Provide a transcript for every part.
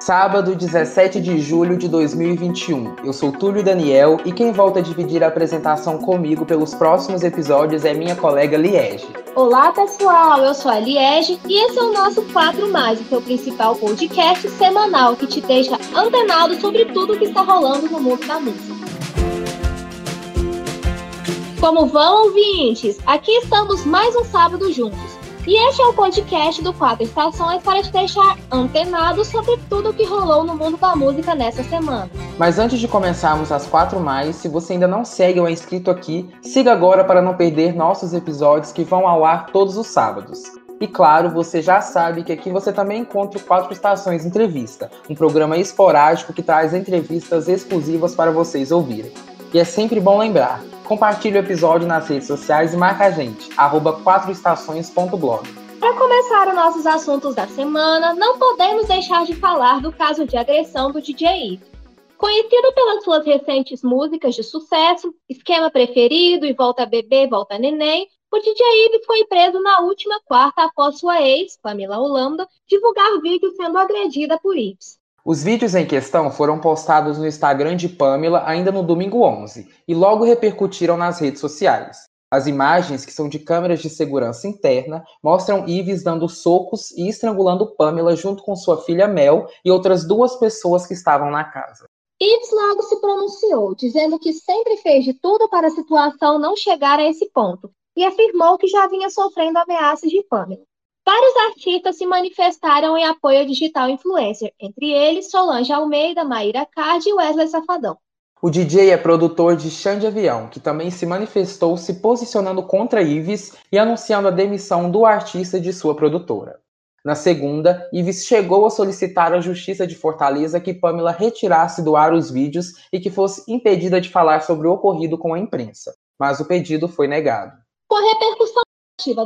Sábado, 17 de julho de 2021. Eu sou Túlio Daniel e quem volta a dividir a apresentação comigo pelos próximos episódios é minha colega Liege. Olá, pessoal. Eu sou a Liege e esse é o nosso 4 Mais, o seu principal podcast semanal que te deixa antenado sobre tudo que está rolando no mundo da música. Como vão, ouvintes? Aqui estamos mais um sábado juntos. E este é o podcast do Quatro Estações para te deixar antenado sobre tudo o que rolou no mundo da música nessa semana. Mas antes de começarmos as quatro mais, se você ainda não segue ou é inscrito aqui, siga agora para não perder nossos episódios que vão ao ar todos os sábados. E claro, você já sabe que aqui você também encontra o Quatro Estações Entrevista, um programa esporádico que traz entrevistas exclusivas para vocês ouvirem. E é sempre bom lembrar, Compartilhe o episódio nas redes sociais e marca a gente, arroba 4estações.blog. Para começar os nossos assuntos da semana, não podemos deixar de falar do caso de agressão do DJ Yves. Conhecido pelas suas recentes músicas de sucesso, Esquema Preferido e Volta Bebê, Volta Neném, o DJ Yves foi preso na última quarta após sua ex, Pamela Holanda, divulgar vídeo sendo agredida por Yves. Os vídeos em questão foram postados no Instagram de Pamela ainda no domingo 11 e logo repercutiram nas redes sociais. As imagens, que são de câmeras de segurança interna, mostram Ives dando socos e estrangulando Pamela junto com sua filha Mel e outras duas pessoas que estavam na casa. Ives logo se pronunciou, dizendo que sempre fez de tudo para a situação não chegar a esse ponto, e afirmou que já vinha sofrendo ameaças de Pamela. Vários artistas se manifestaram em apoio ao digital influencer, entre eles Solange Almeida, Maíra Card e Wesley Safadão. O DJ é produtor de Chão de Avião, que também se manifestou se posicionando contra Ives e anunciando a demissão do artista de sua produtora. Na segunda, Ives chegou a solicitar à Justiça de Fortaleza que Pamela retirasse do ar os vídeos e que fosse impedida de falar sobre o ocorrido com a imprensa, mas o pedido foi negado. Com a repercussão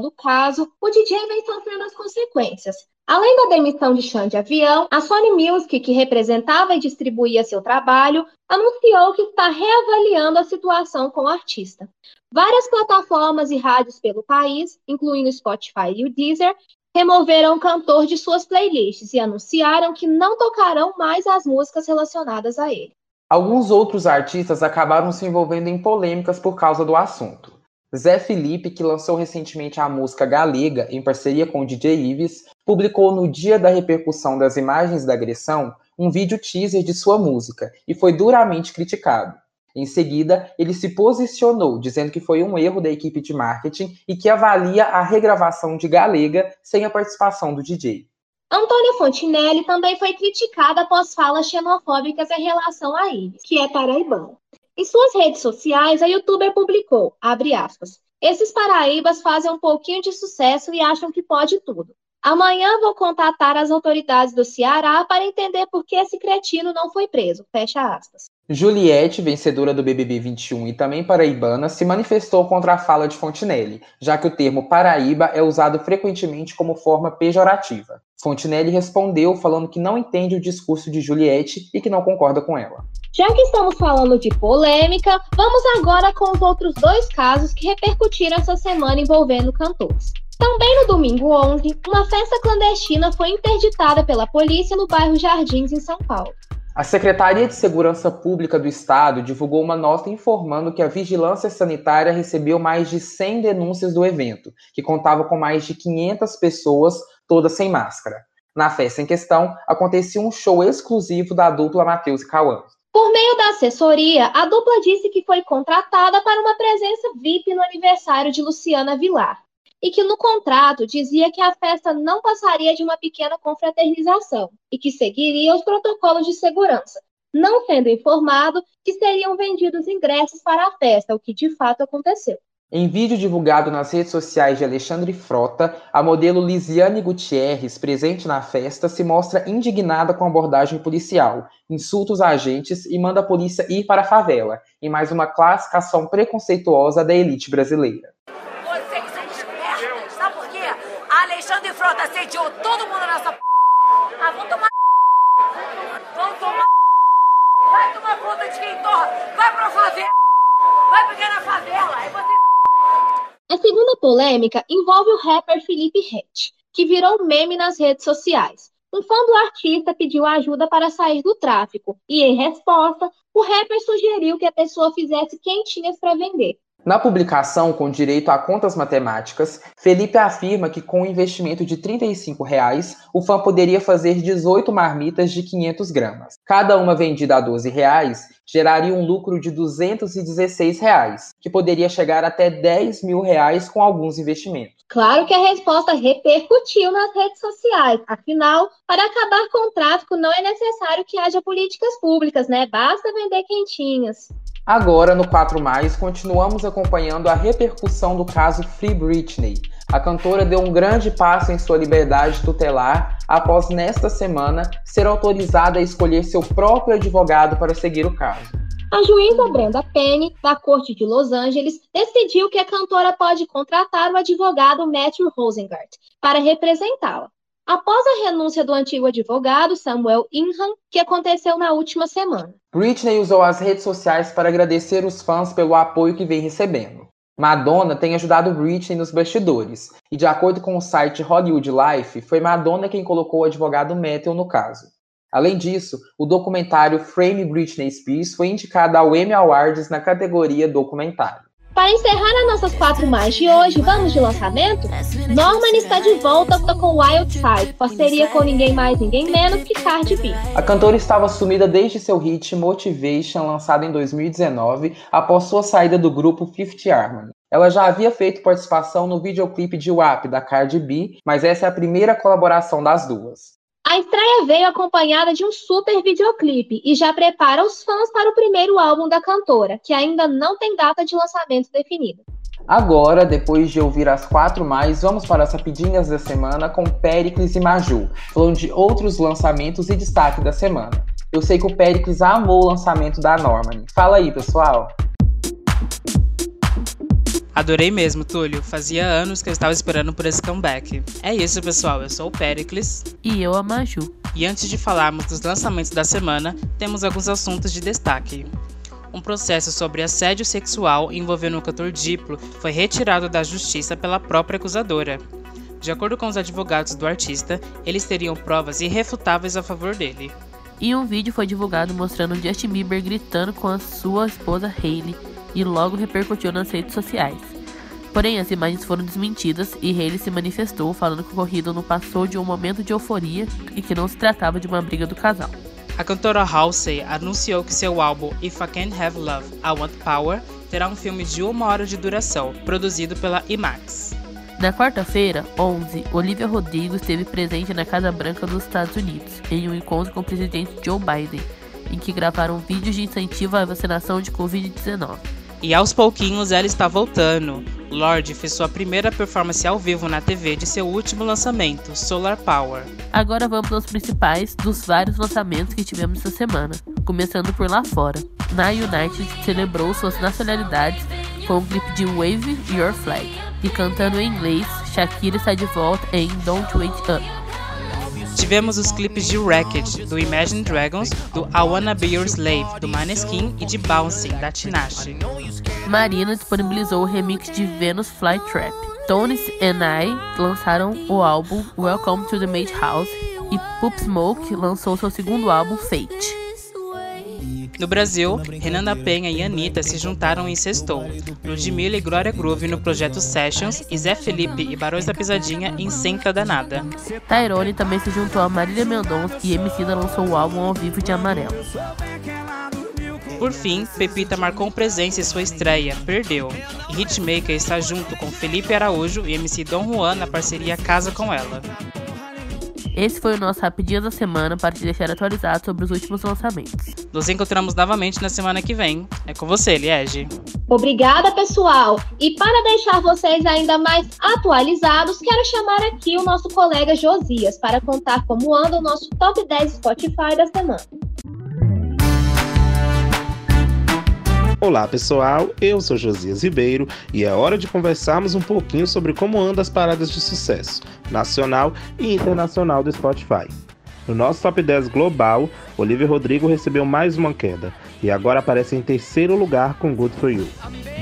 do caso, o DJ vem sofrendo as consequências. Além da demissão de Xande Avião, a Sony Music, que representava e distribuía seu trabalho, anunciou que está reavaliando a situação com o artista. Várias plataformas e rádios pelo país, incluindo Spotify e o Deezer, removeram o cantor de suas playlists e anunciaram que não tocarão mais as músicas relacionadas a ele. Alguns outros artistas acabaram se envolvendo em polêmicas por causa do assunto. Zé Felipe, que lançou recentemente a música Galega em parceria com o DJ Ives, publicou no dia da repercussão das imagens da agressão um vídeo teaser de sua música e foi duramente criticado. Em seguida, ele se posicionou, dizendo que foi um erro da equipe de marketing e que avalia a regravação de Galega sem a participação do DJ. Antônia Fontinelli também foi criticada após falas xenofóbicas em relação a Ives, que é paraibano. Em suas redes sociais, a youtuber publicou, abre aspas, esses paraíbas fazem um pouquinho de sucesso e acham que pode tudo. Amanhã vou contatar as autoridades do Ceará para entender por que esse cretino não foi preso. Fecha aspas. Juliette, vencedora do BBB 21 e também paraibana, se manifestou contra a fala de Fontinelli, já que o termo Paraíba é usado frequentemente como forma pejorativa. Fontinelli respondeu falando que não entende o discurso de Juliette e que não concorda com ela. Já que estamos falando de polêmica, vamos agora com os outros dois casos que repercutiram essa semana envolvendo cantores. Também no domingo 11, uma festa clandestina foi interditada pela polícia no bairro Jardins, em São Paulo. A Secretaria de Segurança Pública do Estado divulgou uma nota informando que a Vigilância Sanitária recebeu mais de 100 denúncias do evento, que contava com mais de 500 pessoas, todas sem máscara. Na festa em questão, acontecia um show exclusivo da dupla Matheus e Cauã. Por meio da assessoria, a dupla disse que foi contratada para uma presença VIP no aniversário de Luciana Vilar e que no contrato dizia que a festa não passaria de uma pequena confraternização e que seguiria os protocolos de segurança, não sendo informado que seriam vendidos ingressos para a festa, o que de fato aconteceu. Em vídeo divulgado nas redes sociais de Alexandre Frota, a modelo Lisiane Gutierrez, presente na festa, se mostra indignada com a abordagem policial, insulta os agentes e manda a polícia ir para a favela, em mais uma classificação preconceituosa da elite brasileira. Assediou todo mundo nessa p... Ah, vão tomar Vão tomar Vai tomar conta de quem torra. Vai pra favela. Vai pegar na favela. Você... A segunda polêmica envolve o rapper Felipe Rett, que virou meme nas redes sociais. um fã do artista pediu ajuda para sair do tráfico e, em resposta, o rapper sugeriu que a pessoa fizesse quentinhas para vender. Na publicação, com direito a contas matemáticas, Felipe afirma que com um investimento de 35 reais, o fã poderia fazer 18 marmitas de 500 gramas. Cada uma vendida a 12 reais, geraria um lucro de 216 reais, que poderia chegar até 10 mil reais com alguns investimentos. Claro que a resposta repercutiu nas redes sociais. Afinal, para acabar com o tráfico não é necessário que haja políticas públicas, né? Basta vender quentinhas. Agora, no 4 Mais, continuamos acompanhando a repercussão do caso Free Britney. A cantora deu um grande passo em sua liberdade tutelar após, nesta semana, ser autorizada a escolher seu próprio advogado para seguir o caso. A juíza Brenda Penny, da Corte de Los Angeles, decidiu que a cantora pode contratar o advogado Matthew Rosengart para representá-la após a renúncia do antigo advogado Samuel Inham, que aconteceu na última semana. Britney usou as redes sociais para agradecer os fãs pelo apoio que vem recebendo. Madonna tem ajudado Britney nos bastidores, e de acordo com o site Hollywood Life, foi Madonna quem colocou o advogado Matthew no caso. Além disso, o documentário Frame Britney Spears foi indicado ao Emmy Awards na categoria documentário. Para encerrar as nossas quatro mais de hoje, vamos de lançamento? Norman está de volta com Wild Side, parceria com ninguém mais, ninguém menos que Cardi B. A cantora estava sumida desde seu hit Motivation, lançado em 2019, após sua saída do grupo Fifth Harmony. Ela já havia feito participação no videoclipe de WAP da Cardi B, mas essa é a primeira colaboração das duas. A estreia veio acompanhada de um super videoclipe e já prepara os fãs para o primeiro álbum da cantora, que ainda não tem data de lançamento definida. Agora, depois de ouvir as quatro mais, vamos para as rapidinhas da semana com Pericles e Maju, falando de outros lançamentos e destaque da semana. Eu sei que o Pericles amou o lançamento da Norman. Fala aí, pessoal! Adorei mesmo, Túlio. Fazia anos que eu estava esperando por esse comeback. É isso, pessoal. Eu sou o Pericles. E eu, a Maju. E antes de falarmos dos lançamentos da semana, temos alguns assuntos de destaque. Um processo sobre assédio sexual envolvendo o cantor Diplo foi retirado da justiça pela própria acusadora. De acordo com os advogados do artista, eles teriam provas irrefutáveis a favor dele. E um vídeo foi divulgado mostrando Justin Bieber gritando com a sua esposa Hailey e logo repercutiu nas redes sociais. Porém, as imagens foram desmentidas e Haley se manifestou falando que o ocorrido não passou de um momento de euforia e que não se tratava de uma briga do casal. A cantora Halsey anunciou que seu álbum If I Can't Have Love, I Want Power terá um filme de uma hora de duração, produzido pela IMAX. Na quarta-feira, 11, Olivia Rodrigo esteve presente na Casa Branca dos Estados Unidos, em um encontro com o presidente Joe Biden, em que gravaram vídeos de incentivo à vacinação de Covid-19. E aos pouquinhos ela está voltando. Lorde fez sua primeira performance ao vivo na TV de seu último lançamento, Solar Power. Agora vamos aos principais dos vários lançamentos que tivemos essa semana, começando por lá fora. Na United celebrou suas nacionalidades com o clipe de Wave Your Flag e cantando em inglês, Shakira está de volta em Don't Wait Up. Tivemos os clipes de Wrecked, do Imagine Dragons, do I Wanna Be Your Slave, do Maneskin e de Bouncing, da Tinashe. Marina disponibilizou o remix de Venus Flytrap. Tones and I lançaram o álbum Welcome to the Madhouse e Poop Smoke lançou seu segundo álbum Fate. No Brasil, Renan da Penha e Anitta se juntaram em Sextou, Ludmilla e Glória Groove no projeto Sessions e Zé Felipe e Barões da Pisadinha em Senta Danada. Tyrone também se juntou a Marília Mendonça e Emicida lançou o álbum ao vivo de Amarelo. Por fim, Pepita marcou presença em sua estreia, Perdeu. E Hitmaker está junto com Felipe Araújo e MC Dom Juan na parceria Casa com Ela. Esse foi o nosso Rapidinho da Semana para te deixar atualizado sobre os últimos lançamentos. Nos encontramos novamente na semana que vem. É com você, Liege. Obrigada, pessoal! E para deixar vocês ainda mais atualizados, quero chamar aqui o nosso colega Josias para contar como anda o nosso Top 10 Spotify da semana. Olá pessoal, eu sou Josias Ribeiro e é hora de conversarmos um pouquinho sobre como andam as paradas de sucesso nacional e internacional do Spotify. No nosso top 10 global, Olivia Rodrigo recebeu mais uma queda e agora aparece em terceiro lugar com Good For You.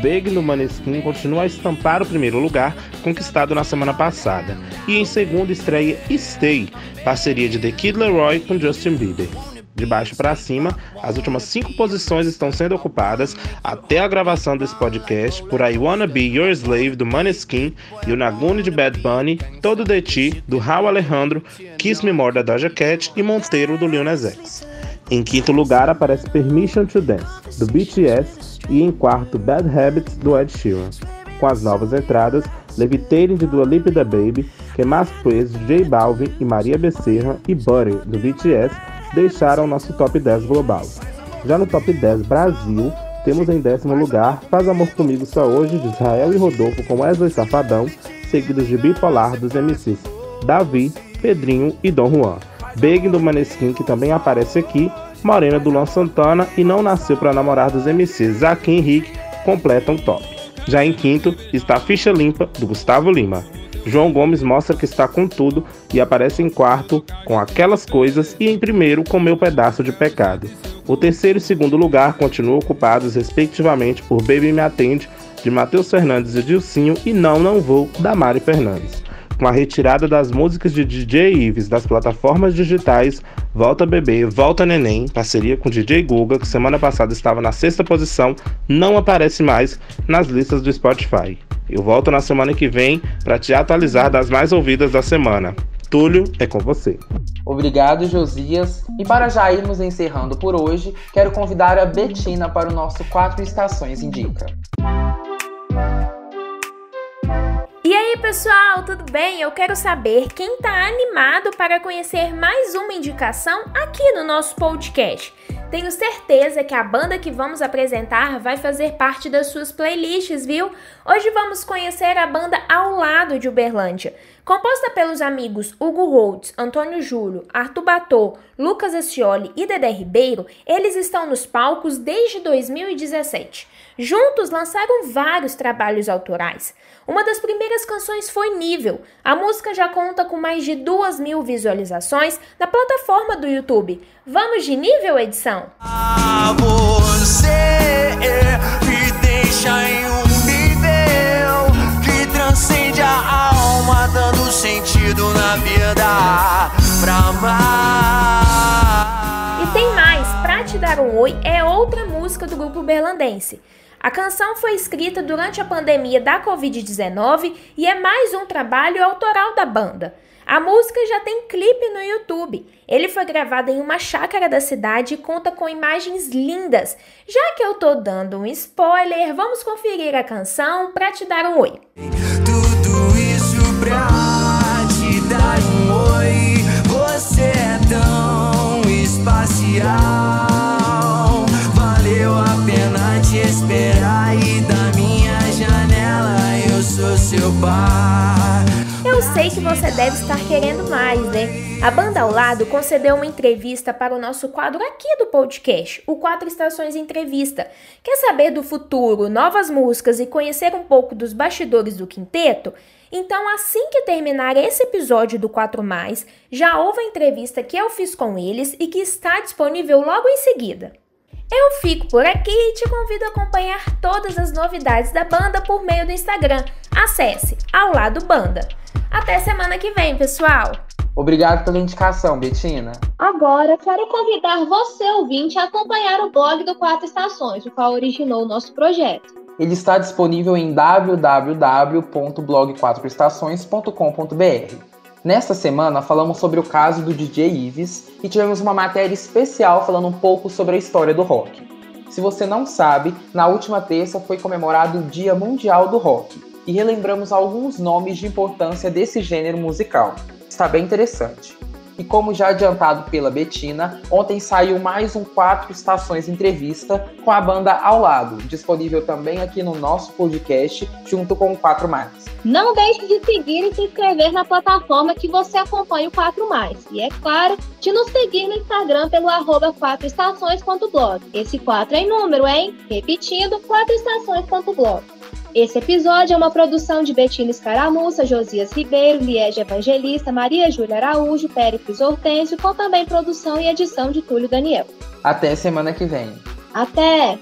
Big no Maneskin continua a estampar o primeiro lugar, conquistado na semana passada, e em segundo estreia Stay, parceria de The Kid Leroy com Justin Bieber. De baixo para cima, as últimas cinco posições estão sendo ocupadas até a gravação desse podcast por I Wanna Be Your Slave do Maneskin e o Nagune de Bad Bunny, Todo de Ti do Raul Alejandro, Kiss Me More da Doja Cat e Monteiro do Lil Nas X. Em quinto lugar aparece Permission to Dance do BTS e em quarto Bad Habits do Ed Sheeran. Com as novas entradas, Levitating de Dua Lipa da Baby, Que Mais de J Balvin e Maria Becerra e Butter do BTS deixaram nosso top 10 global. Já no top 10 Brasil, temos em décimo lugar Faz Amor Comigo Só Hoje de Israel e Rodolfo com Wesley Safadão, seguidos de Bipolar dos MCs Davi, Pedrinho e Dom Juan. Big do Maneskin, que também aparece aqui, Morena do Luan Santana e Não Nasceu para Namorar dos MCs Zaque e Henrique completam o top. Já em quinto está Ficha Limpa do Gustavo Lima. João Gomes mostra que está com tudo e aparece em quarto com aquelas coisas e em primeiro com meu pedaço de pecado. O terceiro e segundo lugar continuam ocupados respectivamente por Baby Me Atende, de Matheus Fernandes e Dilcinho, e Não Não Vou, da Mari Fernandes. Com a retirada das músicas de DJ Ives das plataformas digitais, Volta Bebê, Volta Neném, parceria com DJ Guga, que semana passada estava na sexta posição, não aparece mais nas listas do Spotify. Eu volto na semana que vem para te atualizar das mais ouvidas da semana. Túlio, é com você. Obrigado, Josias. E para já irmos encerrando por hoje, quero convidar a Betina para o nosso Quatro Estações Indica. E aí, pessoal, tudo bem? Eu quero saber quem está animado para conhecer mais uma indicação aqui no nosso podcast. Tenho certeza que a banda que vamos apresentar vai fazer parte das suas playlists, viu? Hoje vamos conhecer a banda Ao Lado de Uberlândia. Composta pelos amigos Hugo Rhodes, Antônio Júlio, Arthur Batô, Lucas Ascioli e Dedé Ribeiro, eles estão nos palcos desde 2017. Juntos lançaram vários trabalhos autorais. Uma das primeiras canções foi Nível. A música já conta com mais de duas mil visualizações na plataforma do YouTube. Vamos de nível, edição? Ah, você me deixa em sentido na vida pra amar. E tem mais, Pra Te Dar um Oi é outra música do grupo berlandense. A canção foi escrita durante a pandemia da Covid-19 e é mais um trabalho autoral da banda. A música já tem clipe no YouTube. Ele foi gravado em uma chácara da cidade e conta com imagens lindas. Já que eu tô dando um spoiler, vamos conferir a canção para te dar um oi. Tudo isso pra dar um oi. Você é tão espacial. Valeu a pena te esperar e da minha janela eu sou seu pai. Eu sei que você deve estar querendo mais, né? A banda ao lado concedeu uma entrevista para o nosso quadro aqui do podcast, o Quatro Estações Entrevista. Quer saber do futuro, novas músicas e conhecer um pouco dos bastidores do quinteto? Então, assim que terminar esse episódio do 4 Mais, já houve a entrevista que eu fiz com eles e que está disponível logo em seguida. Eu fico por aqui e te convido a acompanhar todas as novidades da banda por meio do Instagram. Acesse ao lado banda. Até semana que vem, pessoal! Obrigado pela indicação, Betina. Agora, quero convidar você, ouvinte, a acompanhar o blog do Quatro Estações, o qual originou o nosso projeto. Ele está disponível em www.blog4estações.com.br. Nesta semana falamos sobre o caso do DJ Ives e tivemos uma matéria especial falando um pouco sobre a história do rock. Se você não sabe, na última terça foi comemorado o Dia Mundial do Rock e relembramos alguns nomes de importância desse gênero musical. Está bem interessante. E como já adiantado pela Betina, ontem saiu mais um Quatro Estações Entrevista com a banda Ao Lado, disponível também aqui no nosso podcast, junto com o 4 Mais. Não deixe de seguir e se inscrever na plataforma que você acompanha o 4 Mais. E é claro, de nos seguir no Instagram pelo arroba 4estações.blog. Esse 4 é em número, hein? Repetindo, 4estações.blog. Esse episódio é uma produção de Betina Escaramuça, Josias Ribeiro, Liege Evangelista, Maria Júlia Araújo, Péricles Hortêncio, com também produção e edição de Túlio Daniel. Até semana que vem. Até!